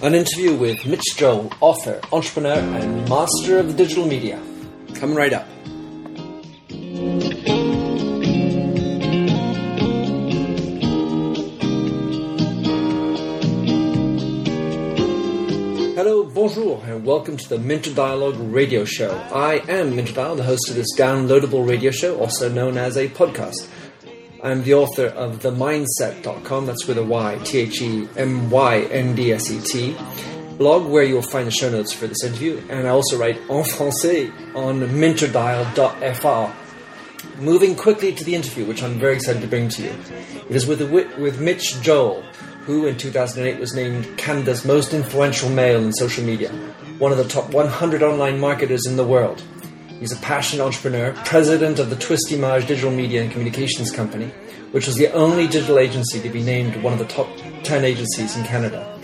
An interview with Mitch Joel, author, entrepreneur, and master of the digital media. Coming right up. Hello, bonjour, and welcome to the Minter Dialogue radio show. I am Minter Dial, the host of this downloadable radio show, also known as a podcast. I'm the author of themyndset.com, that's with a Y, T H E M Y N D S E T, blog where you'll find the show notes for this interview, and I also write en français on minterdial.fr. Moving quickly to the interview, which I'm very excited to bring to you. It is with, with Mitch Joel, who in 2008 was named Canada's most influential male in social media, one of the top 100 online marketers in the world. He's a passionate entrepreneur, president of the Twistimage digital media and communications company, which was the only digital agency to be named one of the top 10 agencies in Canada.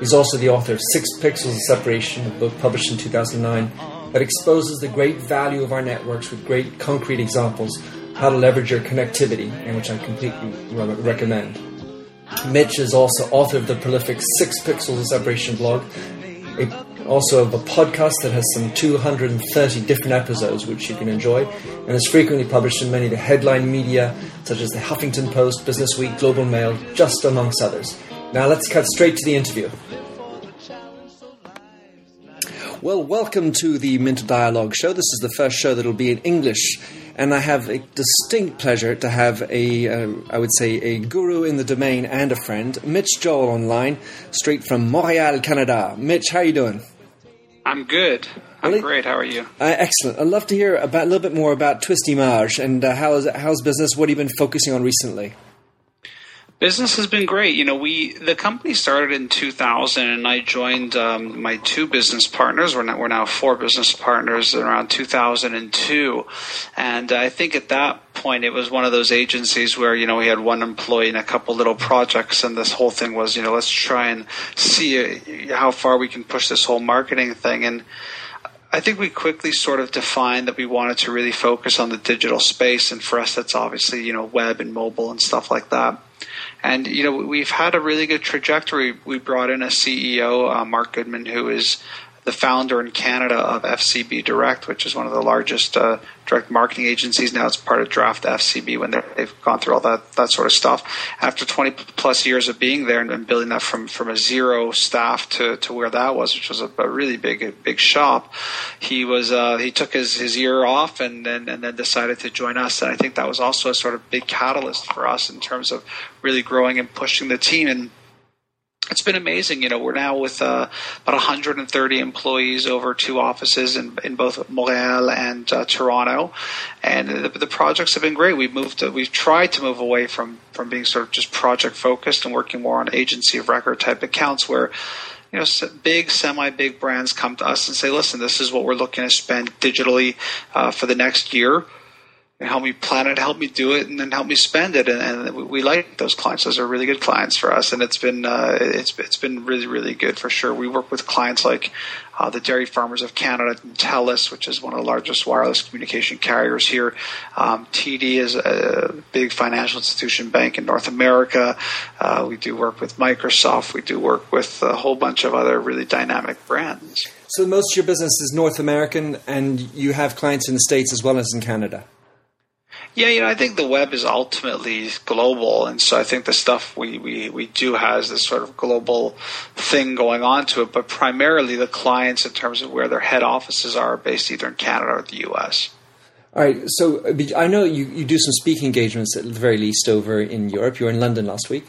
He's also the author of Six Pixels of Separation, a book published in 2009 that exposes the great value of our networks with great concrete examples how to leverage your connectivity, and which I completely recommend. Mitch is also author of the prolific Six Pixels of Separation blog, a, also of a podcast that has some 230 different episodes which you can enjoy, and is frequently published in many of the headline media such as the Huffington Post, Business Week, Globe and Mail, just amongst others. Now let's cut straight to the interview. Well, welcome to the Minter Dialogue show. This is the first show that'll be in English and I have a distinct pleasure to have a, uh, I would say, a guru in the domain and a friend, Mitch Joel online, straight from Montreal, Canada. Mitch, how are you doing? I'm good. I'm great. How are you? Uh, excellent. I'd love to hear about a little bit more about Twistimage and uh, how is how's business. What have you been focusing on recently? Business has been great. You know, we the company started in 2000, and I joined um, my two business partners. We're now, we're now four business partners around 2002, and I think at that point it was one of those agencies where you know we had one employee and a couple little projects, and this whole thing was you know let's try and see uh, how far we can push this whole marketing thing and. I think we quickly sort of defined that we wanted to really focus on the digital space, and for us, that's obviously you know web and mobile and stuff like that. And you know we've had a really good trajectory. We brought in a CEO, uh, Mark Goodman, who is the founder in Canada of FCB Direct, which is one of the largest uh, direct marketing agencies. Now it's part of Draft FCB when they've gone through all that that sort of stuff. After 20 plus years of being there and, building that from from a zero staff to, to where that was, which was a, a really big big shop, he was uh, he took his, his year off and then and then decided to join us. And I think that was also a sort of big catalyst for us in terms of really growing and pushing the team and it's been amazing. You know, we're now with uh, about 130 employees over two offices in, in both Montreal and uh, Toronto, and the, the, projects have been great. We've moved, to, we've tried to move away from from being sort of just project focused and working more on agency of record type accounts where you know, big, semi-big brands come to us and say, "Listen, this is what we're looking to spend digitally uh, for the next year help me plan it, help me do it, and then help me spend it. And, and, we like those clients; those are really good clients for us, and it's been uh, it's it's been really really good for sure. We work with clients like uh, the Dairy Farmers of Canada, TELUS, which is one of the largest wireless communication carriers here. Um, TD is a big financial institution bank in North America. Uh, we do work with Microsoft. We do work with a whole bunch of other really dynamic brands. So most of your business is North American, and you have clients in the States as well as in Canada. Yeah, you know, I think the web is ultimately global, and so I think the stuff we, we, we do has this sort of global thing going on to it, but primarily the clients in terms of where their head offices are based either in Canada or the U.S. All right, so I know you, you do some speaking engagements at the very least over in Europe. You were in London last week.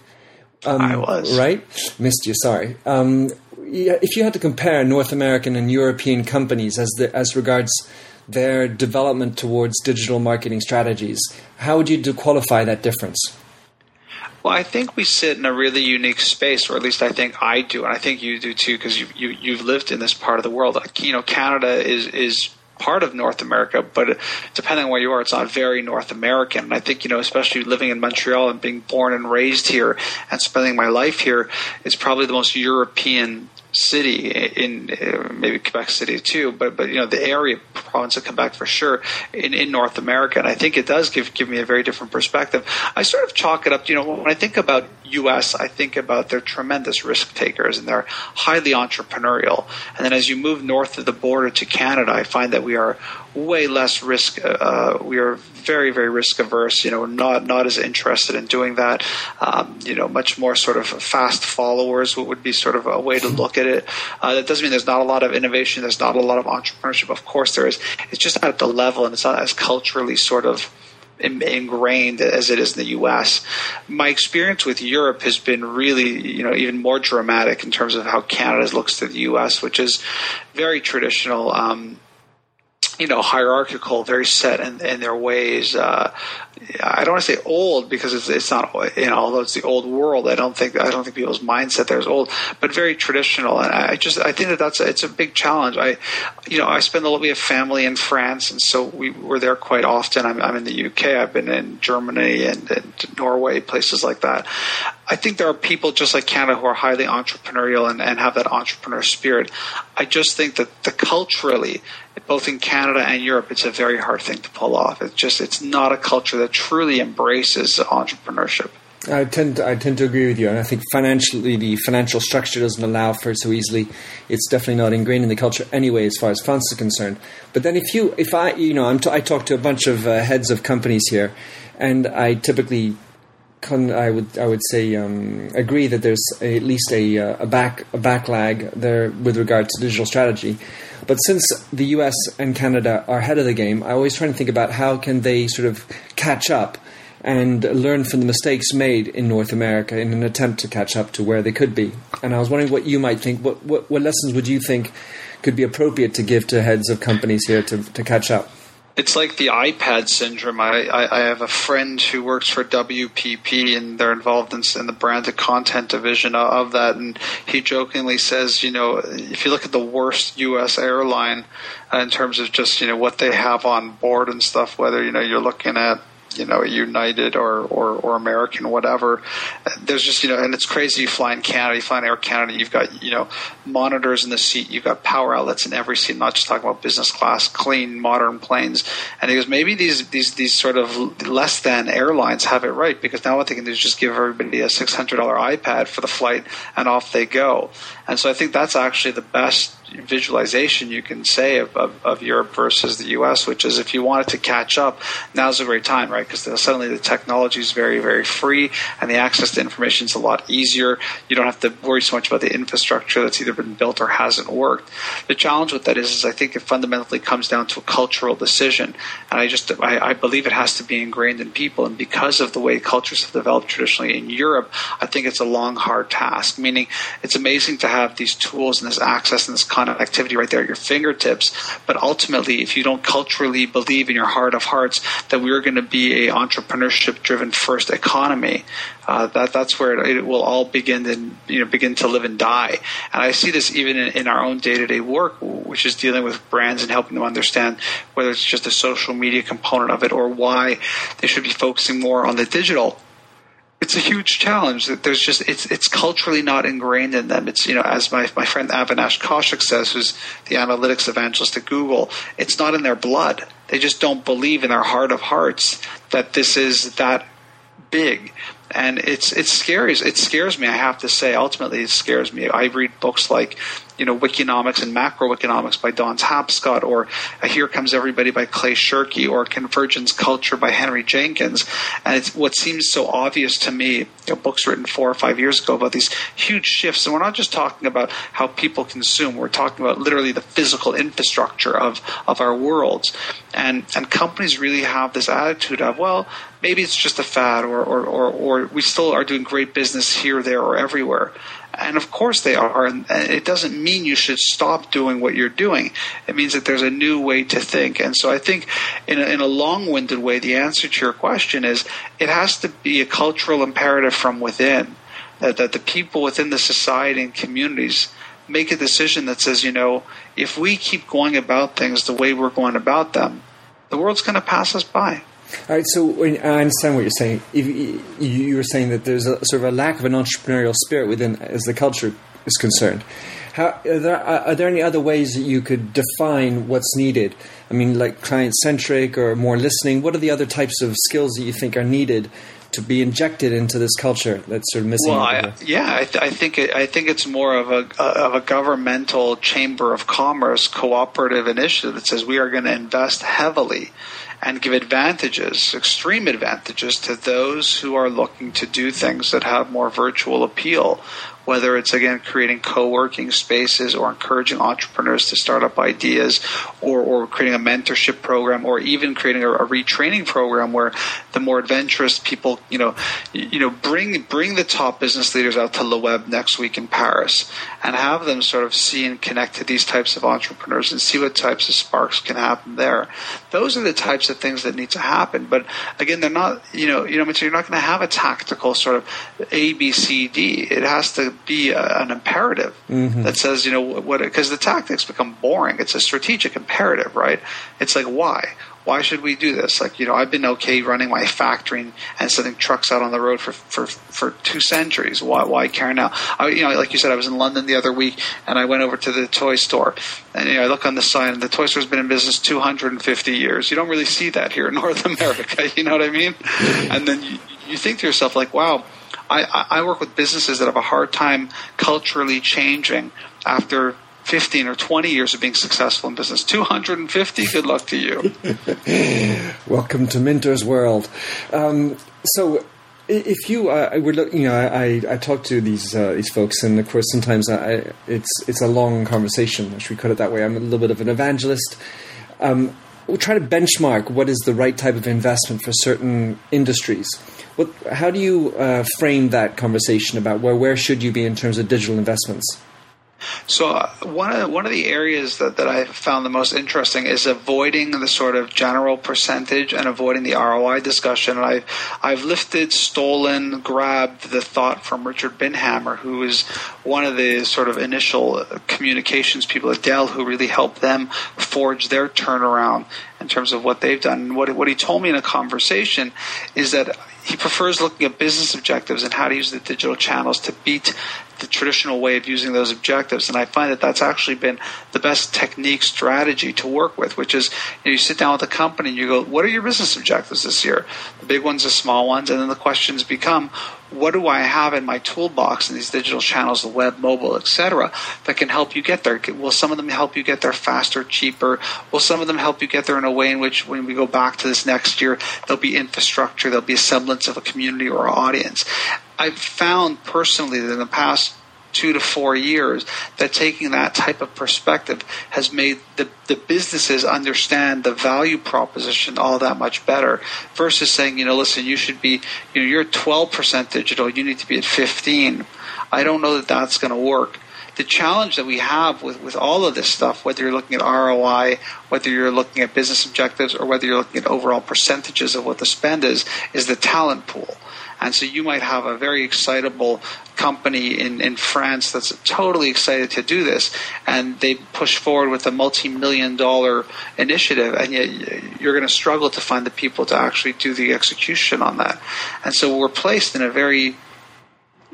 Um, I was. Right? Missed you, sorry. Um, if you had to compare North American and European companies as, the, as regards – their development towards digital marketing strategies. How would you qualify that difference? Well, I think we sit in a really unique space, or at least I think I do, and I think you do too, because you, you you've lived in this part of the world. You know, Canada is is part of North America, but depending on where you are, it's not very North American. And I think, you know, especially living in Montreal and being born and raised here and spending my life here, it's probably the most European city in uh, maybe Quebec City too, but but you know the area province of Quebec for sure in, in North America, and I think it does give give me a very different perspective. I sort of chalk it up, you know, when I think about U.S., I think about they're tremendous risk takers and they're highly entrepreneurial. And then as you move north of the border to Canada, I find that we are way less risk. Uh, we are very, very risk averse. You know, not not as interested in doing that. Um, you know, much more sort of fast followers. Would be sort of a way to look at it. Uh, that doesn't mean there's not a lot of innovation. There's not a lot of entrepreneurship. Of course, there is. It's just not at the level, and it's not as culturally sort of ingrained as it is in the U.S. My experience with Europe has been really, you know, even more dramatic in terms of how Canada looks to the U.S., which is very traditional. Um, you know, hierarchical, very set in, in their ways. Uh, I don't want to say old because it's, it's not, you know, although it's the old world, I don't think, I don't think people's mindset there is old, but very traditional. And I just, I think that that's, a, it's a big challenge. I, you know, I spend a lot, we have family in France and so we were there quite often. I'm, I'm in the UK. I've been in Germany and, and Norway, places like that. I think there are people just like Canada who are highly entrepreneurial and, and have that entrepreneur spirit. I just think that the culturally, both in Canada and Europe, it's a very hard thing to pull off. It's just, it's not a culture that truly embraces entrepreneurship. I tend to, I tend to agree with you, and I think financially the financial structure doesn't allow for it so easily. It's definitely not ingrained in the culture anyway, as far as funds are concerned. But then, if you, if I, you know, I'm t- i talk to a bunch of uh, heads of companies here, and I typically Con, I would I would say um, agree that there's at least a, uh, a back a backlag there with regard to digital strategy. But since the U.S. and Canada are ahead of the game, I always try to think about how can they sort of catch up and learn from the mistakes made in North America in an attempt to catch up to where they could be. And I was wondering what you might think. What what, what lessons would you think could be appropriate to give to heads of companies here to, to catch up? It's like the iPad syndrome. I, I, I, have a friend who works for WPP, and they're involved in, in, the branded content division of that. And he jokingly says, you know, if you look at the worst U.S. airline uh, in terms of just you know what they have on board and stuff, whether you know you're looking at you know United or, or, or American, whatever. There's just you know, and it's crazy. You fly in Canada, you fly in Air Canada, you've got you know monitors in the seat, you've got power outlets in every seat. Not just talking about business class, clean, modern planes. And he goes, maybe these these these sort of less than airlines have it right because now what they can do is just give everybody a six hundred dollar iPad for the flight, and off they go. And so I think that's actually the best visualization you can say of, of, of, Europe versus the U.S., which is if you wanted to catch up, now's a great time, right? Because suddenly the technology is very, very free and the access to information is a lot easier. You don't have to worry so much about the infrastructure that's either been built or hasn't worked. The challenge with that is, is I think it fundamentally comes down to a cultural decision, and I just I, I believe it has to be ingrained in people. And because of the way cultures have developed traditionally in Europe, I think it's a long, hard task. Meaning, it's amazing to have these tools and this access and this activity right there at your fingertips. But ultimately, if you don't culturally believe in your heart of hearts that we're going to be a entrepreneurship driven first economy, uh, that that's where it, it, will all begin and you know begin to live and die. And I see this even in, in our own day to day work, which is dealing with brands and helping them understand whether it's just a social media component of it or why they should be focusing more on the digital it's a huge challenge that there's just it's it's culturally not ingrained in them. It's you know as my my friend Avinash Kaushik says, who's the analytics evangelist at Google, it's not in their blood. They just don't believe in their heart of hearts that this is that big and it's it scares it scares me. I have to say, ultimately, it scares me. I read books like you know Wikinomics and Macrowikinomics by Don Tapscott, or Here Comes Everybody by Clay Shirky, or Convergence Culture by Henry Jenkins, and it's what seems so obvious to me. You know, books written four or five years ago about these huge shifts, and we're not just talking about how people consume. We're talking about literally the physical infrastructure of of our worlds, and and companies really have this attitude of well maybe it's just a fad or, or, or, or we still are doing great business here, there, or everywhere. And of course they are. And it doesn't mean you should stop doing what you're doing. It means that there's a new way to think. And so I think, in a, in a long winded way, the answer to your question is it has to be a cultural imperative from within that, that the people within the society and communities make a decision that says, you know, if we keep going about things the way we're going about them, the world's going to pass us by. All right, so I understand what you're saying. If you were saying that there's a sort of a lack of an entrepreneurial spirit within, as the culture is concerned. How, are, there, are there any other ways that you could define what's needed? I mean, like client centric or more listening. What are the other types of skills that you think are needed to be injected into this culture that's sort of missing. Well, I, yeah, I, th- I, think it, I think it's more of a uh, of a governmental chamber of commerce cooperative initiative that says we are going to invest heavily and give advantages, extreme advantages, to those who are looking to do things that have more virtual appeal whether it's again creating co-working spaces or encouraging entrepreneurs to start up ideas or, or creating a mentorship program or even creating a, a, retraining program where the more adventurous people you know you know bring bring the top business leaders out to Le Web next week in Paris and have them sort of see and connect to these types of entrepreneurs and see what types of sparks can happen there those are the types of things that need to happen but again they're not you know you know you're not going to have a tactical sort of A B C D it has to be a, an imperative mm-hmm. that says, you know, what, because the tactics become boring. It's a strategic imperative, right? It's like, why? Why should we do this? Like, you know, I've been okay running my factory and sending trucks out on the road for, for, for two centuries. Why, why care now? I, you know, like you said, I was in London the other week and I went over to the toy store and, you know, I look on the sign and the toy store's been in business 250 years. You don't really see that here in North America. You know what I mean? And then you, you think to yourself, like, wow, I, I work with businesses that have a hard time culturally changing after 15 or 20 years of being successful in business. 250, good luck to you. Welcome to Minter's world. Um, so, if you, uh, I would, you know, I, I talk to these uh, these folks, and of course, sometimes I, it's it's a long conversation. Should we cut it that way? I'm a little bit of an evangelist. Um, we try to benchmark what is the right type of investment for certain industries. What, how do you uh, frame that conversation about where where should you be in terms of digital investments? So uh, one of one of the areas that, that I found the most interesting is avoiding the sort of general percentage and avoiding the ROI discussion. And I've I've lifted, stolen, grabbed the thought from Richard Binhammer, who is one of the sort of initial communications people at Dell, who really helped them forge their turnaround in terms of what they've done. And what what he told me in a conversation is that he prefers looking at business objectives and how to use the digital channels to beat the traditional way of using those objectives. And I find that that's actually been the best technique strategy to work with, which is you, know, you sit down with a company and you go, what are your business objectives this year? The big ones, the small ones, and then the questions become, what do I have in my toolbox in these digital channels, the web, mobile, etc., that can help you get there? Will some of them help you get there faster, cheaper? Will some of them help you get there in a way in which, when we go back to this next year, there'll be infrastructure, there'll be a semblance of a community or audience? I've found personally that in the past two to four years that taking that type of perspective has made the, the businesses understand the value proposition all that much better versus saying, you know, listen, you should be, you know, you're 12% digital, you need to be at 15. I don't know that that's going to work. The challenge that we have with, with all of this stuff, whether you're looking at ROI, whether you're looking at business objectives, or whether you're looking at overall percentages of what the spend is, is the talent pool. And so you might have a very excitable company in, in France that's totally excited to do this, and they push forward with a multi million dollar initiative, and yet you're going to struggle to find the people to actually do the execution on that. And so we're placed in a very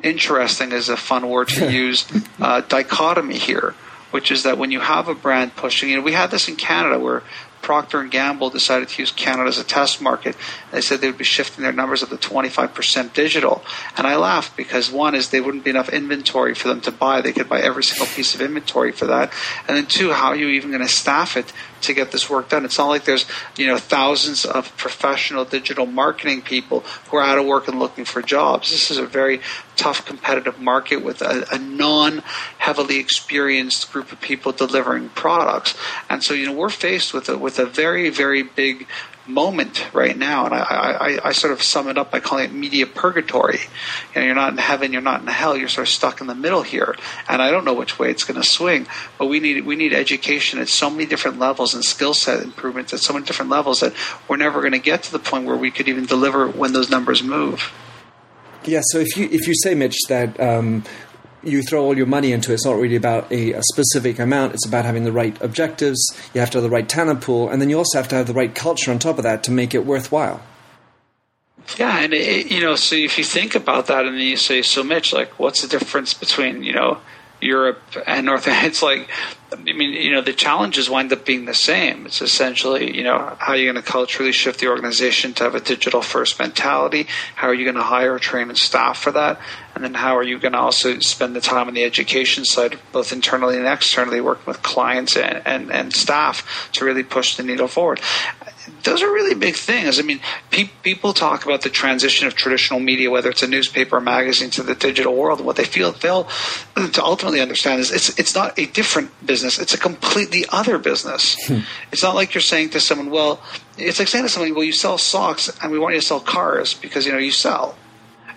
interesting is a fun word to use uh, dichotomy here which is that when you have a brand pushing, you know, we had this in Canada where Procter and Gamble decided to use Canada as a test market. They said they would be shifting their numbers up to 25% digital. And I laughed because one is they wouldn't be enough inventory for them to buy. They could buy every single piece of inventory for that. And then two, how are you even going to staff it to get this work done? It's not like there's, you know, thousands of professional digital marketing people who are out of work and looking for jobs. This is a very tough competitive market with a, a non heavily experienced group of people delivering products. And so, you know, we're faced with a, with a very, very big moment right now, and I, I, I, sort of sum it up by calling it media purgatory. You know, you're not in heaven, you're not in hell, you're sort of stuck in the middle here. And I don't know which way it's going to swing, but we need we need education at so many different levels and skill set improvements at so many different levels that we're never going to get to the point where we could even deliver when those numbers move. Yeah. So if you if you say Mitch that um, you throw all your money into it. It's not really about a, a, specific amount. It's about having the right objectives. You have to have the right talent pool, and then you also have to have the right culture on top of that to make it worthwhile. Yeah, and it, you know, so if you think about that, and then you say, so Mitch, like, what's the difference between you know Europe and North. It's like, I mean, you know, the challenges wind up being the same. It's essentially, you know, how are you going to culturally shift the organization to have a digital first mentality? How are you going to hire, train, and staff for that? And then how are you going to also spend the time on the education side, both internally and externally, working with clients and, and, and staff to really push the needle forward? those are really big things. I mean, pe- people talk about the transition of traditional media, whether it's a newspaper or magazine, to the digital world. And what they feel fail to ultimately understand is it's it's not a different business; it's a completely other business. Hmm. It's not like you're saying to someone, "Well," it's like saying to someone, "Well, you sell socks, and we want you to sell cars because you know you sell."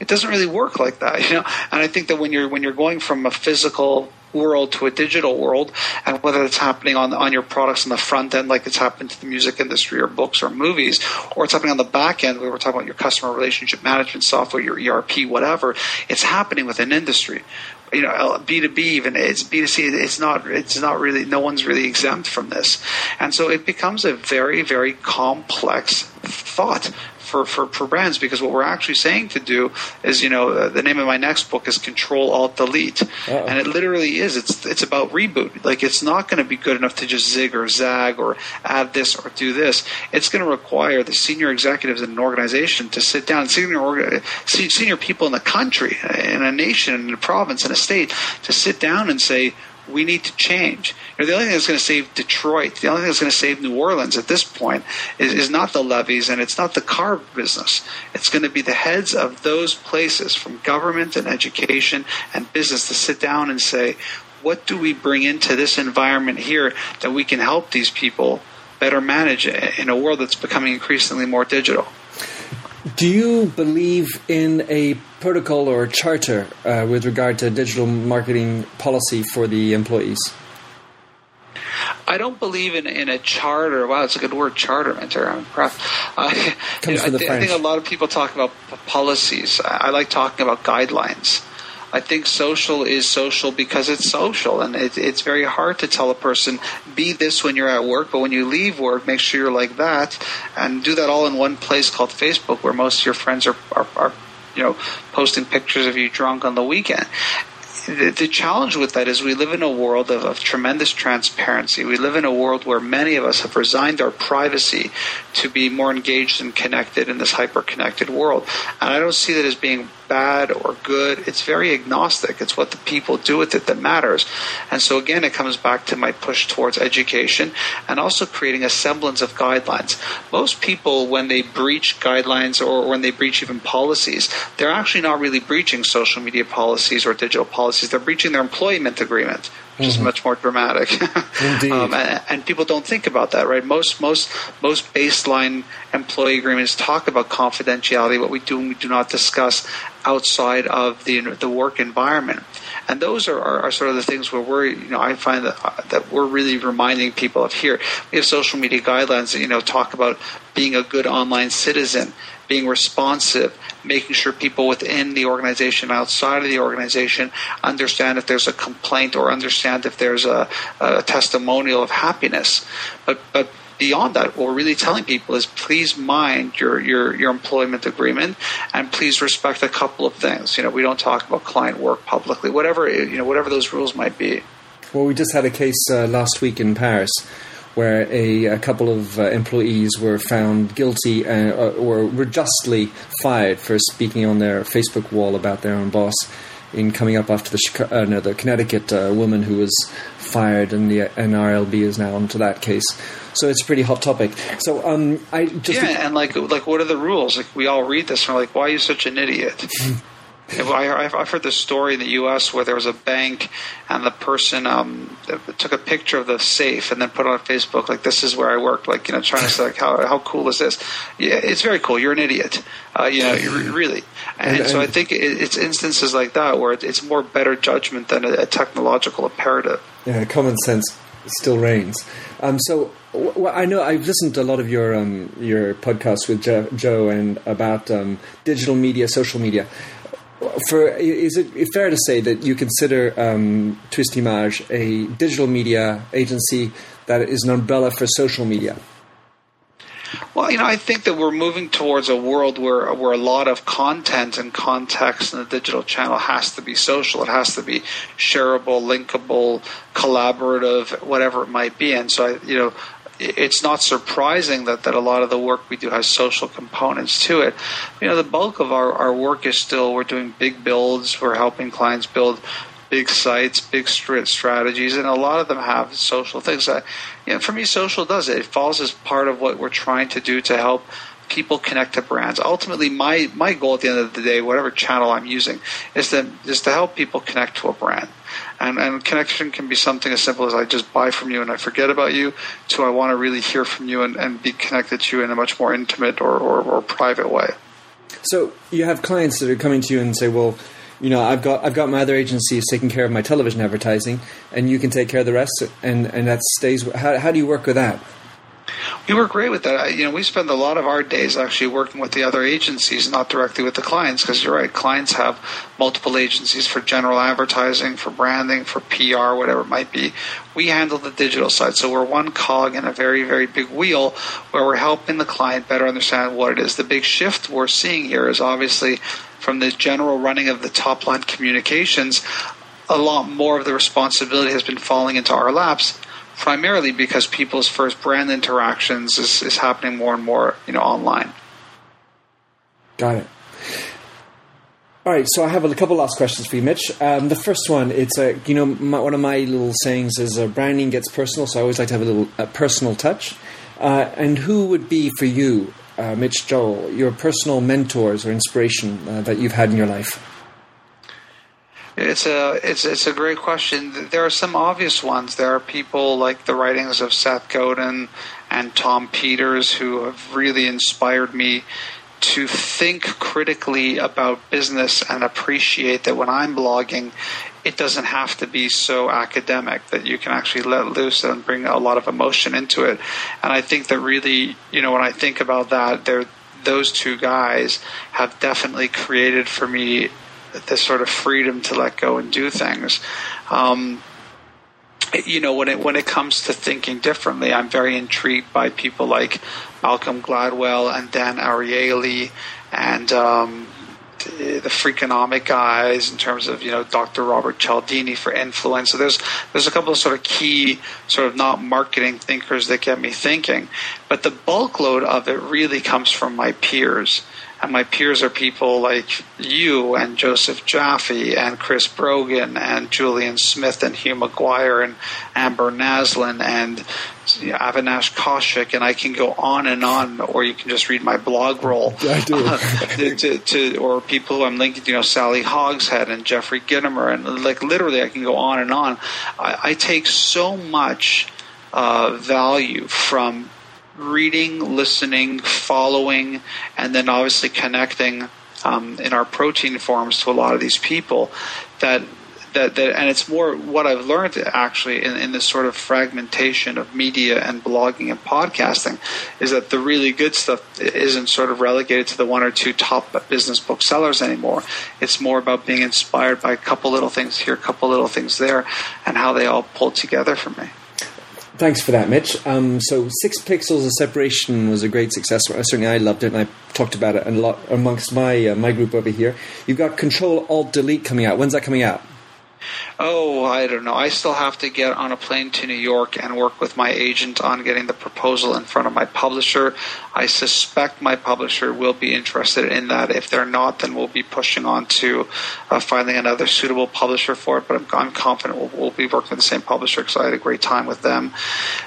It doesn't really work like that, you know. And I think that when you're when you're going from a physical world to a digital world, and whether it's happening on on your products on the front end, like it's happened to the music industry or books or movies, or it's happening on the back end, where we're talking about your customer relationship management software, your ERP, whatever. It's happening within industry. You know, B two B even it's B two C. It's not. It's not really. No one's really exempt from this, and so it becomes a very, very complex thought for, for, for brands because what we're actually saying to do is, you know, uh, the name of my next book is Control Alt Delete, Uh-oh. and it literally is. It's it's about reboot. Like it's not going to be good enough to just zig or zag or add this or do this. It's going to require the senior executives in an organization to sit down, senior senior people in the country, in a nation, in a province, in a state, to sit down and say we need to change. You know, the only thing that's going to save Detroit, the only thing that's going to save New Orleans at this point is, is not the levees and it's not the car business. It's going to be the heads of those places from government and education and business to sit down and say, what do we bring into this environment here that we can help these people better manage in a world that's becoming increasingly more digital? Do you believe in a protocol or a charter uh, with regard to digital marketing policy for the employees? I don't believe in, in a charter. Wow, it's a good word, charter, mentor. I'm proud. Uh, you know, I, th- I, think a lot of people talk about policies. I, I like talking about guidelines. I think social is social because it's social, and it, it's very hard to tell a person be this when you're at work, but when you leave work, make sure you're like that, and do that all in one place called Facebook, where most of your friends are, are, are you know posting pictures of you drunk on the weekend the, the, challenge with that is we live in a world of, of, tremendous transparency. We live in a world where many of us have resigned our privacy to be more engaged and connected in this hyper connected world. And I don't see that as being bad or good. It's very agnostic. It's what the people do with it that matters. And so again, it comes back to my push towards education and also creating a semblance of guidelines. Most people, when they breach guidelines or when they breach even policies, they're actually not really breaching social media policies or digital policies. Is they're breaching their employment agreement which mm-hmm. is much more dramatic. Indeed. um, and, and, people don't think about that, right? Most most most baseline employee agreements talk about confidentiality, what we do and we do not discuss outside of the the work environment. And those are, are, are, sort of the things where we're, you know, I find that uh, that we're really reminding people of here. We have social media guidelines that you know talk about being a good online citizen, being responsive, making sure people within the organization, outside of the organization, understand if there's a complaint or understand if there's a, a testimonial of happiness. But but beyond that, what we're really telling people is please mind your, your, your employment agreement and please respect a couple of things. You know, we don't talk about client work publicly, whatever, you know, whatever those rules might be. Well, we just had a case uh, last week in Paris where a, a couple of uh, employees were found guilty uh, or were justly fired for speaking on their Facebook wall about their own boss in coming up after the uh, no, the Connecticut uh, woman who was fired, and the NRLB is now onto that case. So it's a pretty hot topic. So um, I just yeah, and like like what are the rules? Like we all read this and we're like, why are you such an idiot? I, have heard this story in the U.S. where there was a bank and the person um, took a picture of the safe and then put it on Facebook like this is where I work like you know trying to say like how how cool is this? Yeah it's very cool. You're an idiot. Uh, you know really. And, and, so I think it's instances like that where it's more better judgment than a, technological imperative. Yeah common sense still reigns. Um, so well, I know I've listened to a lot of your um, your podcasts with Joe and about um, digital media, social media for is it fair to say that you consider um, Twistimage a digital media agency that is an umbrella for social media? Well, you know, I think that we're moving towards a world where where a lot of content and context in the digital channel has to be social. It has to be shareable, linkable, collaborative, whatever it might be. And so, I, you know, it's not surprising that, that a lot of the work we do has social components to it. You know, the bulk of our, our work is still we're doing big builds, we're helping clients build big sites, big strategies, and a lot of them have social things. That, you know, for me, social does it. It falls as part of what we're trying to do to help people connect to brands. Ultimately, my my goal at the end of the day, whatever channel I'm using, is to is to help people connect to a brand. And, and connection can be something as simple as I just buy from you and I forget about you, to I want to really hear from you and, and be connected to you in a much more intimate or, or, or private way. So you have clients that are coming to you and say, well, you know, I've got I've got my other agencies taking care of my television advertising, and you can take care of the rest, and and that stays. How how do you work with that? We work great with that. You know, we spend a lot of our days actually working with the other agencies, not directly with the clients, because you're right. Clients have multiple agencies for general advertising, for branding, for PR, whatever it might be. We handle the digital side, so we're one cog in a very, very big wheel where we're helping the client better understand what it is. The big shift we're seeing here is obviously from the general running of the top line communications, a lot more of the responsibility has been falling into our laps primarily because people's first brand interactions is, is happening more and more you know online got it all right, so I have a couple last questions for you, Mitch. Um, the first one, it's a you know my, one of my little sayings is uh, branding gets personal, so I always like to have a little a personal touch. Uh, and who would be for you uh, Mitch Joel, your personal mentors or inspiration uh, that you've had in your life? It's a it's it's a great question. There are some obvious ones. There are people like the writings of Seth Godin and Tom Peters who have really inspired me to think critically about business and appreciate that when I'm blogging, it doesn't have to be so academic that you can actually let loose and bring a lot of emotion into it. And I think that really, you know, when I think about that, there those two guys have definitely created for me this sort of freedom to let go and do things. Um, you know, when it when it comes to thinking differently, I'm very intrigued by people like Malcolm Gladwell and Dan Ariely and um, the Freakonomic guys in terms of you know Dr. Robert Cialdini for influence. So there's there's a couple of sort of key sort of not marketing thinkers that get me thinking, but the bulk load of it really comes from my peers. And my peers are people like you and Joseph Jaffe and Chris Brogan and Julien Smith and Hugh McGuire and Amber Naslund and Avinash Kaushik, and I can go on and on, or you can just read my blog roll. I do. Uh, to, to, or people who I'm linking to, you know, Sally Hogshead and Jeffrey Gitomer, and like literally I can go on and on. I, I take so much uh, value from reading, listening, following, and then obviously connecting um, in our protein forms to a lot of these people that that, that and it's more what I've learned actually in, in this sort of fragmentation of media and blogging and podcasting is that the really good stuff isn't sort of relegated to the one or two top business booksellers anymore. It's more about being inspired by a couple little things here, a couple little things there, and how they all pull together for me. Thanks for that, Mitch. Um, so, Six Pixels of Separation was a great success. Certainly, I loved it, and I talked about it a lot amongst my uh, my group over here. You've got Control Alt Delete coming out. When's that coming out? Oh, I don't know. I still have to get on a plane to New York and work with my agent on getting the proposal in front of my publisher. I suspect my publisher will be interested in that. If they're not, then we'll be pushing on to uh, finding another suitable publisher for it. But I'm, I'm confident we'll, we'll, be working with the same publisher because I had a great time with them.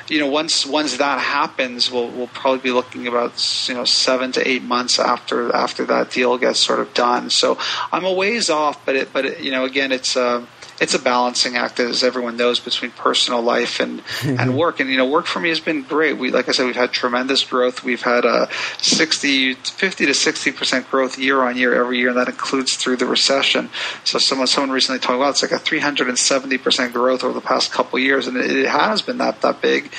You know, once once that happens, we'll we'll probably be looking about you know seven to eight months after after that deal gets sort of done. So I'm a ways off, but it but it, you know again it's. Uh, it's a balancing act, as everyone knows, between personal life and and work. And you know, work for me has been great. We, like I said, we've had tremendous growth. We've had a 60, 50 to sixty percent growth year on year every year, and that includes through the recession. So someone someone recently talked about it's like a three hundred and seventy percent growth over the past couple of years, and it, it has been that that big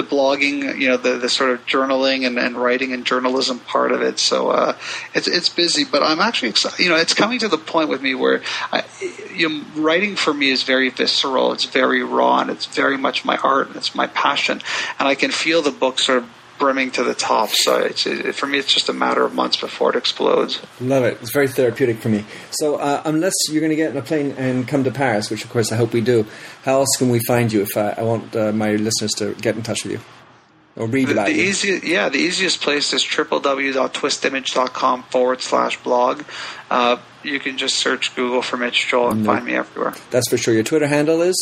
the blogging, you know, the, the sort of journaling and, and writing and journalism part of it. So uh, it's it's busy, but I'm actually excited. You know, it's coming to the point with me where I, you know, writing for me is very visceral. It's very raw, and it's very much my art and it's my passion. And I can feel the book sort of brimming to the top. So it's, it, for me, it's just a matter of months before it explodes. Love it. It's very therapeutic for me. So uh, unless you're going to get in a plane and come to Paris, which of course I hope we do, how else can we find you if I, I want uh, my listeners to get in touch with you? Or read The, about the you? yeah, the easiest place is www.twistimage.com forward slash blog. Uh, you can just search Google for Mitch Joel and find me everywhere. That's for sure. Your Twitter handle is?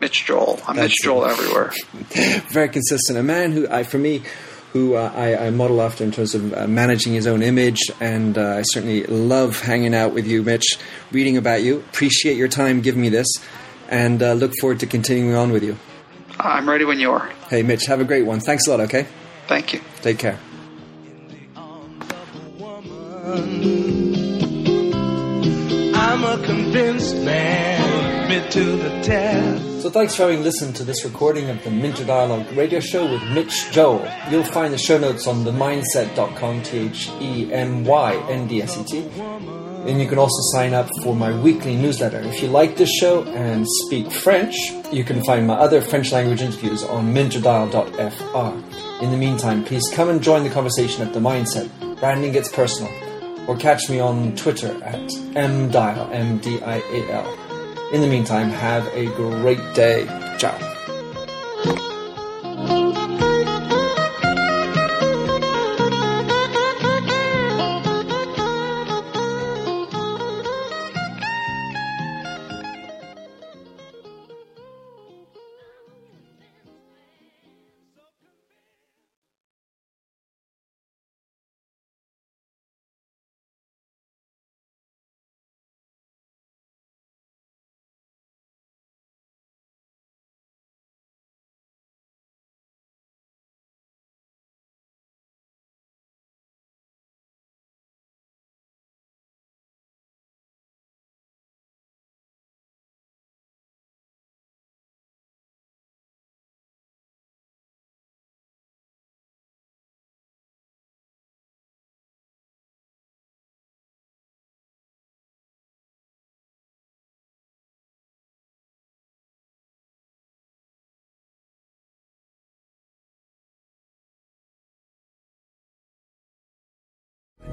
Mitch Joel. I'm That's Mitch Joel everywhere. very consistent. A man who, I, for me, who uh, I, I model after in terms of uh, managing his own image, and uh, I certainly love hanging out with you, Mitch, reading about you. Appreciate your time giving me this, and uh, look forward to continuing on with you. I'm ready when you are. Hey, Mitch, have a great one. Thanks a lot. Okay, Thank you. take care. I'm a convinced man, put me to the test. So thanks for having listened to this recording of the Minter Dialogue radio show with Mitch Joel. You'll find the show notes on themyndset.com, T-H-E-M-Y-N-D-S-E-T. And you can also sign up for my weekly newsletter. If you like this show and speak French, you can find my other French language interviews on minterdial.fr. In the meantime, please come and join the conversation at The Myndset. Branding gets personal. Or catch me on Twitter at mdial, M-D-I-A-L. In the meantime, have a great day. Ciao.